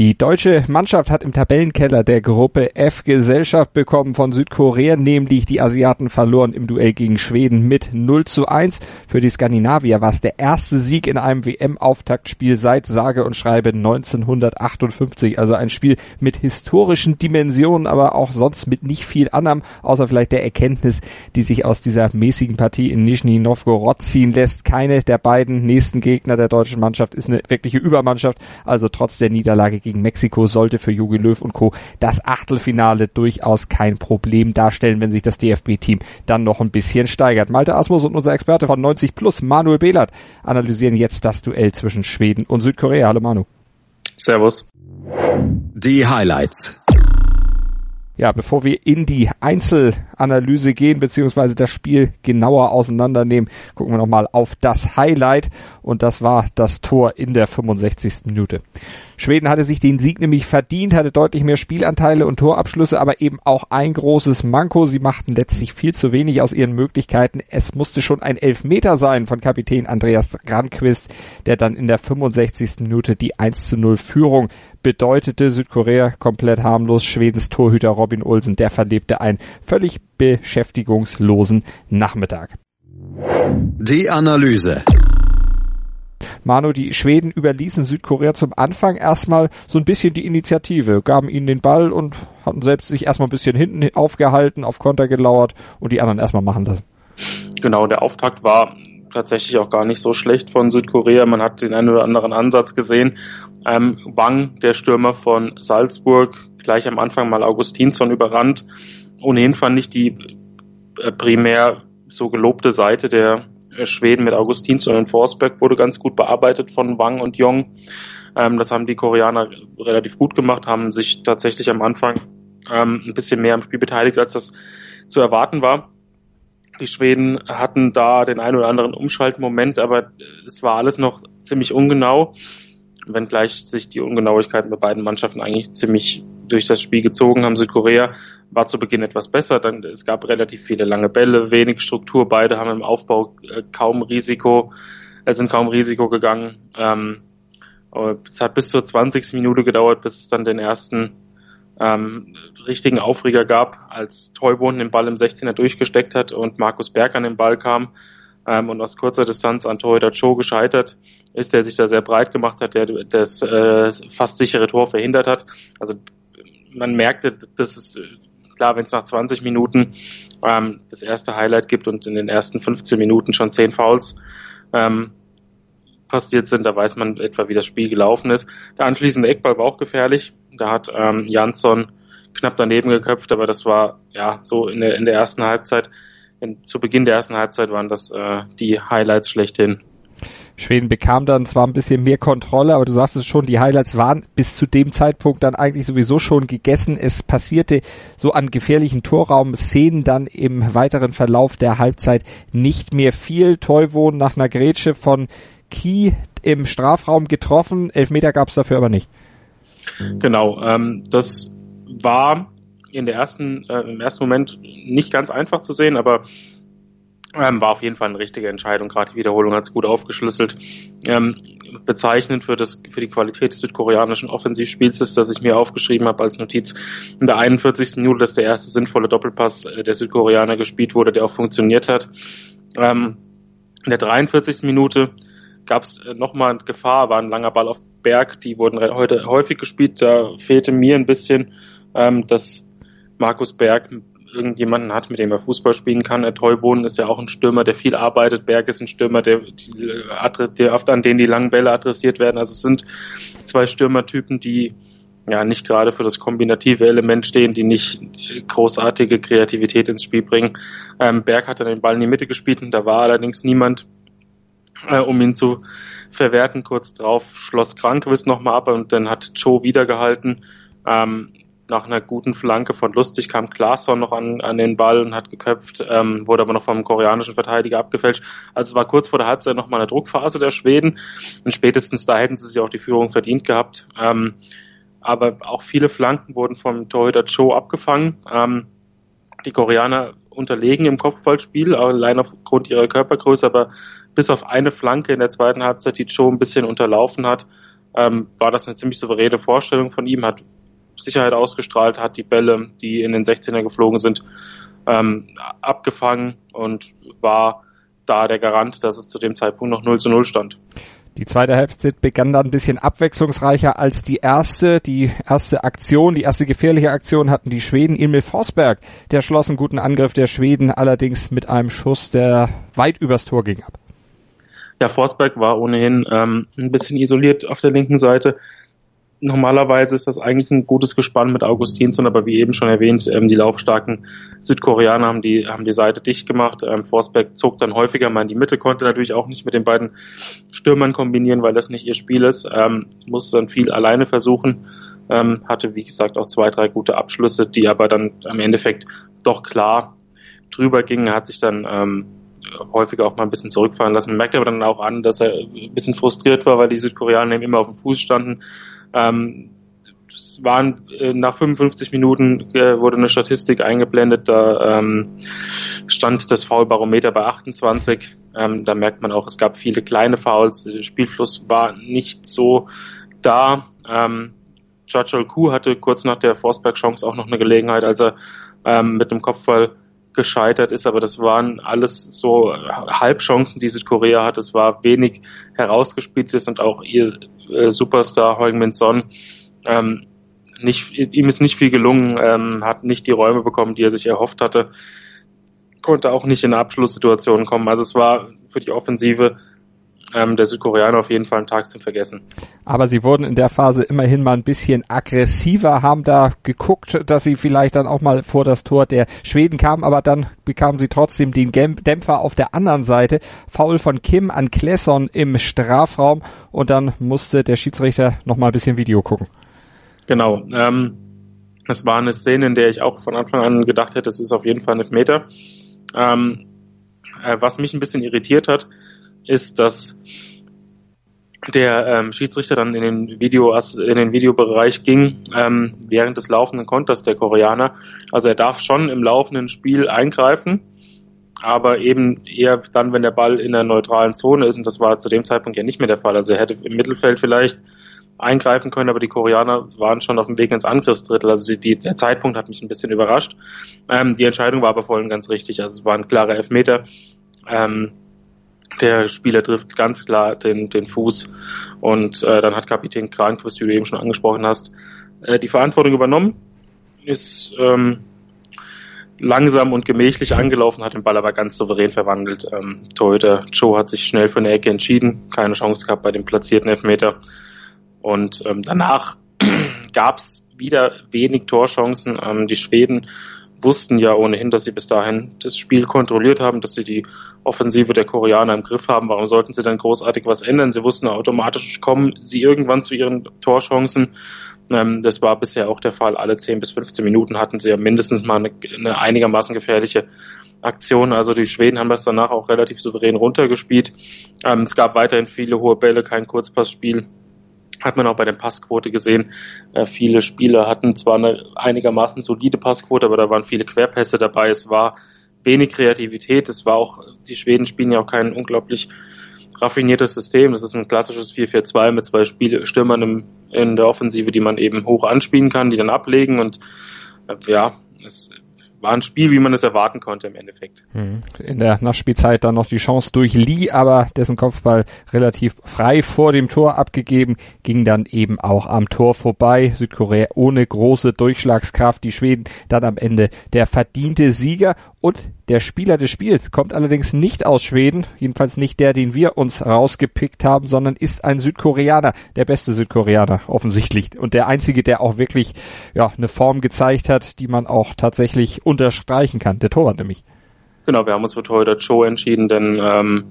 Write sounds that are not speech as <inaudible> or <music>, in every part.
Die deutsche Mannschaft hat im Tabellenkeller der Gruppe F Gesellschaft bekommen von Südkorea, nämlich die Asiaten verloren im Duell gegen Schweden mit 0 zu 1. Für die Skandinavier war es der erste Sieg in einem WM-Auftaktspiel seit sage und schreibe 1958. Also ein Spiel mit historischen Dimensionen, aber auch sonst mit nicht viel anderem, außer vielleicht der Erkenntnis, die sich aus dieser mäßigen Partie in Nizhny Novgorod ziehen lässt. Keine der beiden nächsten Gegner der deutschen Mannschaft ist eine wirkliche Übermannschaft. Also trotz der Niederlage gegen Mexiko sollte für Jogi Löw und Co. das Achtelfinale durchaus kein Problem darstellen, wenn sich das DFB-Team dann noch ein bisschen steigert. Malte Asmus und unser Experte von 90 Plus, Manuel Behlert, analysieren jetzt das Duell zwischen Schweden und Südkorea. Hallo Manu. Servus. Die Highlights. Ja, bevor wir in die Einzelanalyse gehen, beziehungsweise das Spiel genauer auseinandernehmen, gucken wir nochmal auf das Highlight. Und das war das Tor in der 65. Minute. Schweden hatte sich den Sieg nämlich verdient, hatte deutlich mehr Spielanteile und Torabschlüsse, aber eben auch ein großes Manko. Sie machten letztlich viel zu wenig aus ihren Möglichkeiten. Es musste schon ein Elfmeter sein von Kapitän Andreas Granquist, der dann in der 65. Minute die 1 zu 0 Führung bedeutete. Südkorea komplett harmlos. Schwedens Torhüter Robin Olsen, der verlebte einen völlig beschäftigungslosen Nachmittag. Die Analyse. Manu, die Schweden überließen Südkorea zum Anfang erstmal so ein bisschen die Initiative, gaben ihnen den Ball und hatten selbst sich erstmal ein bisschen hinten aufgehalten, auf Konter gelauert und die anderen erstmal machen lassen. Genau, der Auftakt war tatsächlich auch gar nicht so schlecht von Südkorea. Man hat den einen oder anderen Ansatz gesehen. Ähm, Wang, der Stürmer von Salzburg, gleich am Anfang mal Augustinsson überrannt. Ohnehin fand ich die äh, primär so gelobte Seite der äh, Schweden mit Augustinsson und Forsberg wurde ganz gut bearbeitet von Wang und Jong. Ähm, das haben die Koreaner relativ gut gemacht, haben sich tatsächlich am Anfang ähm, ein bisschen mehr am Spiel beteiligt, als das zu erwarten war. Die Schweden hatten da den einen oder anderen Umschaltmoment, aber es war alles noch ziemlich ungenau, wenngleich sich die Ungenauigkeiten bei beiden Mannschaften eigentlich ziemlich durch das Spiel gezogen haben. Südkorea war zu Beginn etwas besser. Dann, es gab relativ viele lange Bälle, wenig Struktur. Beide haben im Aufbau äh, kaum Risiko, äh, sind kaum Risiko gegangen. Ähm, es hat bis zur 20. Minute gedauert, bis es dann den ersten ähm, richtigen Aufreger gab, als Teubohn den Ball im 16er durchgesteckt hat und Markus Berg an den Ball kam ähm, und aus kurzer Distanz an Torhüter Cho gescheitert ist, der sich da sehr breit gemacht hat, der das äh, fast sichere Tor verhindert hat. Also man merkte, dass es klar, wenn es nach 20 Minuten ähm, das erste Highlight gibt und in den ersten 15 Minuten schon 10 Fouls ähm, passiert sind, da weiß man etwa, wie das Spiel gelaufen ist. Der anschließende Eckball war auch gefährlich. Da hat ähm, Jansson knapp daneben geköpft, aber das war ja so in der, in der ersten Halbzeit. In, zu Beginn der ersten Halbzeit waren das äh, die Highlights schlechthin. Schweden bekam dann zwar ein bisschen mehr Kontrolle, aber du sagst es schon, die Highlights waren bis zu dem Zeitpunkt dann eigentlich sowieso schon gegessen. Es passierte so an gefährlichen Torraum-Szenen dann im weiteren Verlauf der Halbzeit nicht mehr viel. Teuwon nach einer Grätsche von Key im Strafraum getroffen. Elfmeter gab es dafür aber nicht. Genau, ähm, das war in der ersten, äh, im ersten Moment nicht ganz einfach zu sehen, aber ähm, war auf jeden Fall eine richtige Entscheidung. Gerade die Wiederholung hat es gut aufgeschlüsselt. Ähm, bezeichnend für, das, für die Qualität des südkoreanischen Offensivspiels ist, dass ich mir aufgeschrieben habe als Notiz in der 41. Minute, dass der erste sinnvolle Doppelpass äh, der Südkoreaner gespielt wurde, der auch funktioniert hat. Ähm, in der 43. Minute gab es äh, nochmal Gefahr, war ein langer Ball auf Berg, die wurden heute häufig gespielt. Da fehlte mir ein bisschen, ähm, dass Markus Berg irgendjemanden hat, mit dem er Fußball spielen kann. Der Teubohnen ist ja auch ein Stürmer, der viel arbeitet. Berg ist ein Stürmer, der, der oft an denen die langen Bälle adressiert werden. Also es sind zwei Stürmertypen, die ja nicht gerade für das kombinative Element stehen, die nicht großartige Kreativität ins Spiel bringen. Ähm, Berg hat dann den Ball in die Mitte gespielt und da war allerdings niemand, äh, um ihn zu verwerten. Kurz drauf schloss Krankwist nochmal ab und dann hat Joe wieder gehalten. Ähm, nach einer guten Flanke von Lustig kam Klaasson noch an, an den Ball und hat geköpft, ähm, wurde aber noch vom koreanischen Verteidiger abgefälscht. Also es war kurz vor der Halbzeit noch mal eine Druckphase der Schweden und spätestens da hätten sie sich auch die Führung verdient gehabt. Ähm, aber auch viele Flanken wurden vom Torhüter Cho abgefangen. Ähm, die Koreaner unterlegen im Kopfballspiel, allein aufgrund ihrer Körpergröße, aber bis auf eine Flanke in der zweiten Halbzeit, die Joe ein bisschen unterlaufen hat, ähm, war das eine ziemlich souveräne Vorstellung von ihm, hat Sicherheit ausgestrahlt, hat die Bälle, die in den 16er geflogen sind, ähm, abgefangen und war da der Garant, dass es zu dem Zeitpunkt noch 0 zu 0 stand. Die zweite Halbzeit begann dann ein bisschen abwechslungsreicher als die erste. Die erste Aktion, die erste gefährliche Aktion hatten die Schweden. Emil Forsberg, der schloss einen guten Angriff der Schweden, allerdings mit einem Schuss, der weit übers Tor ging ab. Ja, Forsberg war ohnehin ähm, ein bisschen isoliert auf der linken Seite normalerweise ist das eigentlich ein gutes Gespann mit Augustinsson, aber wie eben schon erwähnt, ähm, die laufstarken Südkoreaner haben die, haben die Seite dicht gemacht. Ähm, Forsberg zog dann häufiger mal in die Mitte, konnte natürlich auch nicht mit den beiden Stürmern kombinieren, weil das nicht ihr Spiel ist, ähm, musste dann viel alleine versuchen, ähm, hatte wie gesagt auch zwei, drei gute Abschlüsse, die aber dann am Endeffekt doch klar drüber gingen, hat sich dann ähm, häufiger auch mal ein bisschen zurückfallen lassen. Man merkt aber dann auch an, dass er ein bisschen frustriert war, weil die Südkoreaner eben immer auf dem Fuß standen ähm, es waren äh, nach 55 Minuten äh, wurde eine Statistik eingeblendet, da ähm, stand das Foulbarometer bei 28. Ähm, da merkt man auch, es gab viele kleine Fouls, der Spielfluss war nicht so da. Ähm, Churchill Kuh hatte kurz nach der Forsberg-Chance auch noch eine Gelegenheit, als er ähm, mit dem Kopfball gescheitert ist, aber das waren alles so Halbchancen, die Südkorea hat. Es war wenig herausgespieltes und auch ihr äh, Superstar Heung-Min Son. Ähm, nicht, ihm ist nicht viel gelungen, ähm, hat nicht die Räume bekommen, die er sich erhofft hatte, konnte auch nicht in Abschlusssituationen kommen. Also es war für die Offensive ähm, der Südkoreaner auf jeden Fall ein Tag zum Vergessen. Aber sie wurden in der Phase immerhin mal ein bisschen aggressiver, haben da geguckt, dass sie vielleicht dann auch mal vor das Tor der Schweden kamen, aber dann bekamen sie trotzdem den Dämpfer auf der anderen Seite. Foul von Kim an Klesson im Strafraum und dann musste der Schiedsrichter noch mal ein bisschen Video gucken. Genau. Ähm, das war eine Szene, in der ich auch von Anfang an gedacht hätte, es ist auf jeden Fall ein Meter. Ähm, äh, was mich ein bisschen irritiert hat, ist, dass der ähm, Schiedsrichter dann in den Video in den Videobereich ging ähm, während des laufenden Konters der Koreaner. Also er darf schon im laufenden Spiel eingreifen, aber eben eher dann, wenn der Ball in der neutralen Zone ist und das war zu dem Zeitpunkt ja nicht mehr der Fall. Also er hätte im Mittelfeld vielleicht eingreifen können, aber die Koreaner waren schon auf dem Weg ins Angriffsdrittel. Also die, der Zeitpunkt hat mich ein bisschen überrascht. Ähm, die Entscheidung war aber voll und ganz richtig. Also es war ein klarer Elfmeter. Ähm, der Spieler trifft ganz klar den, den Fuß und äh, dann hat Kapitän Kranquist, wie du eben schon angesprochen hast, äh, die Verantwortung übernommen, ist ähm, langsam und gemächlich angelaufen, hat den Ball aber ganz souverän verwandelt. Ähm, Torhüter Joe hat sich schnell für eine Ecke entschieden, keine Chance gehabt bei dem platzierten Elfmeter und ähm, danach <clears throat> gab es wieder wenig Torchancen. Ähm, die Schweden wussten ja ohnehin, dass sie bis dahin das Spiel kontrolliert haben, dass sie die Offensive der Koreaner im Griff haben. Warum sollten sie dann großartig was ändern? Sie wussten automatisch, kommen sie irgendwann zu ihren Torchancen. Ähm, das war bisher auch der Fall. Alle 10 bis 15 Minuten hatten sie ja mindestens mal eine, eine einigermaßen gefährliche Aktion. Also die Schweden haben das danach auch relativ souverän runtergespielt. Ähm, es gab weiterhin viele hohe Bälle, kein Kurzpassspiel hat man auch bei der Passquote gesehen. Äh, viele Spieler hatten zwar eine einigermaßen solide Passquote, aber da waren viele Querpässe dabei. Es war wenig Kreativität. Es war auch, die Schweden spielen ja auch kein unglaublich raffiniertes System. Das ist ein klassisches 4-4-2 mit zwei Spiel Stürmern im, in der Offensive, die man eben hoch anspielen kann, die dann ablegen und äh, ja, es war ein Spiel, wie man es erwarten konnte im Endeffekt. Hm. In der Nachspielzeit dann noch die Chance durch Lee, aber dessen Kopfball relativ frei vor dem Tor abgegeben, ging dann eben auch am Tor vorbei. Südkorea ohne große Durchschlagskraft, die Schweden dann am Ende der verdiente Sieger und der Spieler des Spiels kommt allerdings nicht aus Schweden, jedenfalls nicht der, den wir uns rausgepickt haben, sondern ist ein Südkoreaner, der beste Südkoreaner offensichtlich und der einzige, der auch wirklich ja eine Form gezeigt hat, die man auch tatsächlich unterstreichen kann. Der Torwart nämlich. Genau, wir haben uns für Torhüter Cho entschieden, denn ähm,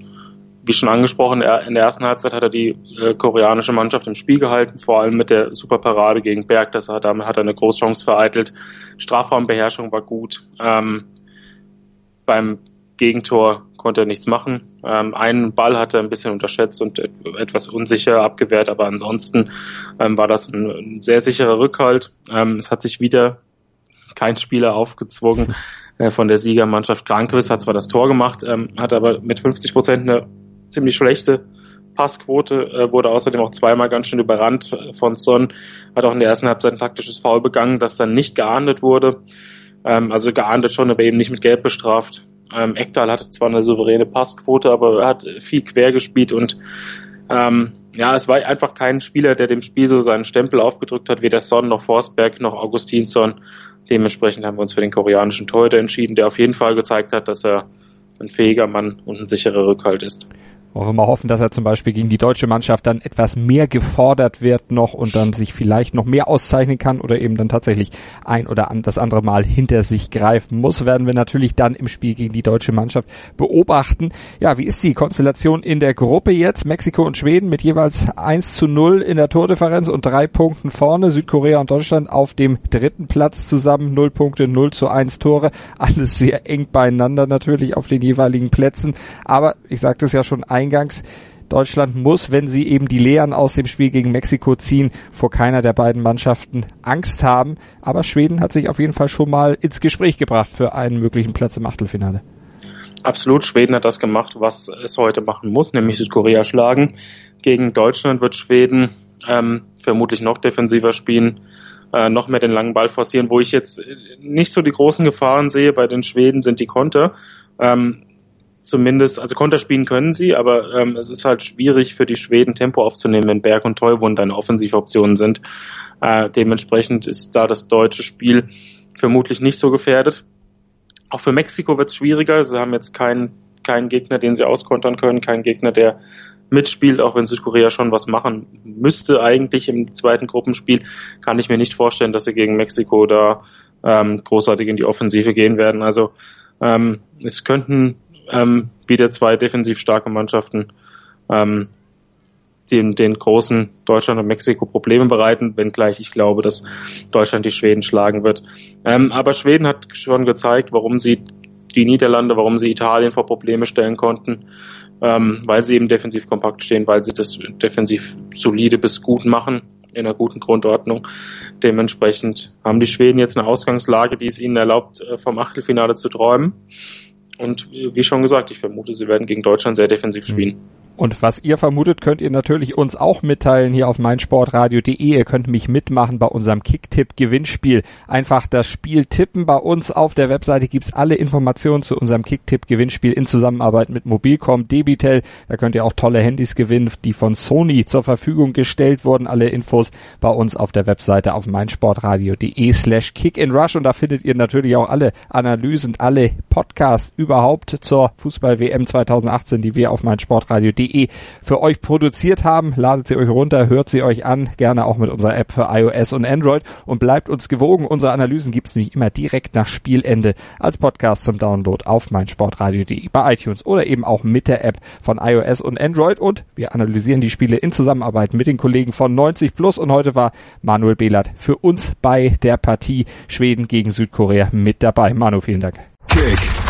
wie schon angesprochen, in der ersten Halbzeit hat er die äh, koreanische Mannschaft im Spiel gehalten, vor allem mit der Superparade gegen Berg. Das hat, damit hat er eine Großchance vereitelt. Strafraumbeherrschung war gut. Ähm, beim Gegentor konnte er nichts machen. Ähm, einen Ball hat er ein bisschen unterschätzt und etwas unsicher abgewehrt, aber ansonsten ähm, war das ein, ein, sehr sicherer Rückhalt. Ähm, es hat sich wieder kein Spieler aufgezwungen. äh, von der Siegermannschaft. Krankwitz hat zwar das Tor gemacht, ähm, hat aber mit 50 Prozent eine ziemlich schlechte Passquote, äh, wurde außerdem auch zweimal ganz schön überrannt von Son, hat auch in der ersten Halbzeit ein taktisches Foul begangen, das dann nicht geahndet wurde. Ähm, also geahndet schon, aber eben nicht mit Gelb bestraft. Ähm, Ekdal hatte zwar eine souveräne Passquote, aber er hat viel quer gespielt und ähm, ja, es war einfach kein Spieler, der dem Spiel so seinen Stempel aufgedrückt hat, weder Son noch Forsberg noch Augustinsson. Dementsprechend haben wir uns für den koreanischen Torhüter entschieden, der auf jeden Fall gezeigt hat, dass er ein fähiger Mann und ein sicherer Rückhalt ist. Wollen wir mal hoffen, dass er zum Beispiel gegen die deutsche Mannschaft dann etwas mehr gefordert wird noch und dann sich vielleicht noch mehr auszeichnen kann oder eben dann tatsächlich ein oder das andere Mal hinter sich greifen muss, werden wir natürlich dann im Spiel gegen die deutsche Mannschaft beobachten. Ja, wie ist die Konstellation in der Gruppe jetzt? Mexiko und Schweden mit jeweils 1 zu 0 in der Tordifferenz und drei Punkten vorne. Südkorea und Deutschland auf dem dritten Platz zusammen. 0 Punkte, 0 zu 1 Tore. Alles sehr eng beieinander natürlich auf den jeweiligen Plätzen. Aber ich sagte es ja schon, eingangs. Deutschland muss, wenn sie eben die Lehren aus dem Spiel gegen Mexiko ziehen, vor keiner der beiden Mannschaften Angst haben. Aber Schweden hat sich auf jeden Fall schon mal ins Gespräch gebracht für einen möglichen Platz im Achtelfinale. Absolut, Schweden hat das gemacht, was es heute machen muss, nämlich Südkorea schlagen. Gegen Deutschland wird Schweden ähm, vermutlich noch defensiver spielen, äh, noch mehr den langen Ball forcieren. Wo ich jetzt nicht so die großen Gefahren sehe bei den Schweden, sind die Konter. Ähm, zumindest, also Konter spielen können sie, aber ähm, es ist halt schwierig für die Schweden Tempo aufzunehmen, wenn Berg und Toivonen deine Offensivoptionen sind. Äh, dementsprechend ist da das deutsche Spiel vermutlich nicht so gefährdet. Auch für Mexiko wird es schwieriger. Sie haben jetzt keinen keinen Gegner, den sie auskontern können, keinen Gegner, der mitspielt, auch wenn Südkorea schon was machen müsste eigentlich im zweiten Gruppenspiel, kann ich mir nicht vorstellen, dass sie gegen Mexiko da ähm, großartig in die Offensive gehen werden. Also ähm, es könnten ähm, wieder zwei defensiv starke Mannschaften ähm, den, den großen Deutschland und Mexiko Probleme bereiten, wenngleich ich glaube, dass Deutschland die Schweden schlagen wird. Ähm, aber Schweden hat schon gezeigt, warum sie die Niederlande, warum sie Italien vor Probleme stellen konnten, ähm, weil sie eben defensiv kompakt stehen, weil sie das defensiv solide bis gut machen in einer guten Grundordnung. Dementsprechend haben die Schweden jetzt eine Ausgangslage, die es ihnen erlaubt, äh, vom Achtelfinale zu träumen. Und wie schon gesagt, ich vermute, sie werden gegen Deutschland sehr defensiv spielen. Und was ihr vermutet, könnt ihr natürlich uns auch mitteilen hier auf meinsportradio.de. Ihr könnt mich mitmachen bei unserem Kicktipp-Gewinnspiel. Einfach das Spiel tippen. Bei uns auf der Webseite gibt's alle Informationen zu unserem Kicktipp-Gewinnspiel in Zusammenarbeit mit Mobilcom Debitel. Da könnt ihr auch tolle Handys gewinnen, die von Sony zur Verfügung gestellt wurden. Alle Infos bei uns auf der Webseite auf meinsportradio.de slash kickinrush. Und da findet ihr natürlich auch alle Analysen, alle Podcasts überhaupt zur Fußball-WM 2018, die wir auf meinsportradio.de www.ftf.de für euch produziert haben. Ladet sie euch runter, hört sie euch an, gerne auch mit unserer App für iOS und Android und bleibt uns gewogen. Unsere Analysen gibt's nämlich immer direkt nach Spielende als Podcast zum Download auf meinsportradio.de bei iTunes oder eben auch mit der App von iOS und Android und wir analysieren die Spiele in Zusammenarbeit mit den Kollegen von 90 Plus und heute war Manuel Behlert für uns bei der Partie Schweden gegen Südkorea mit dabei. Manu, vielen Dank. Kick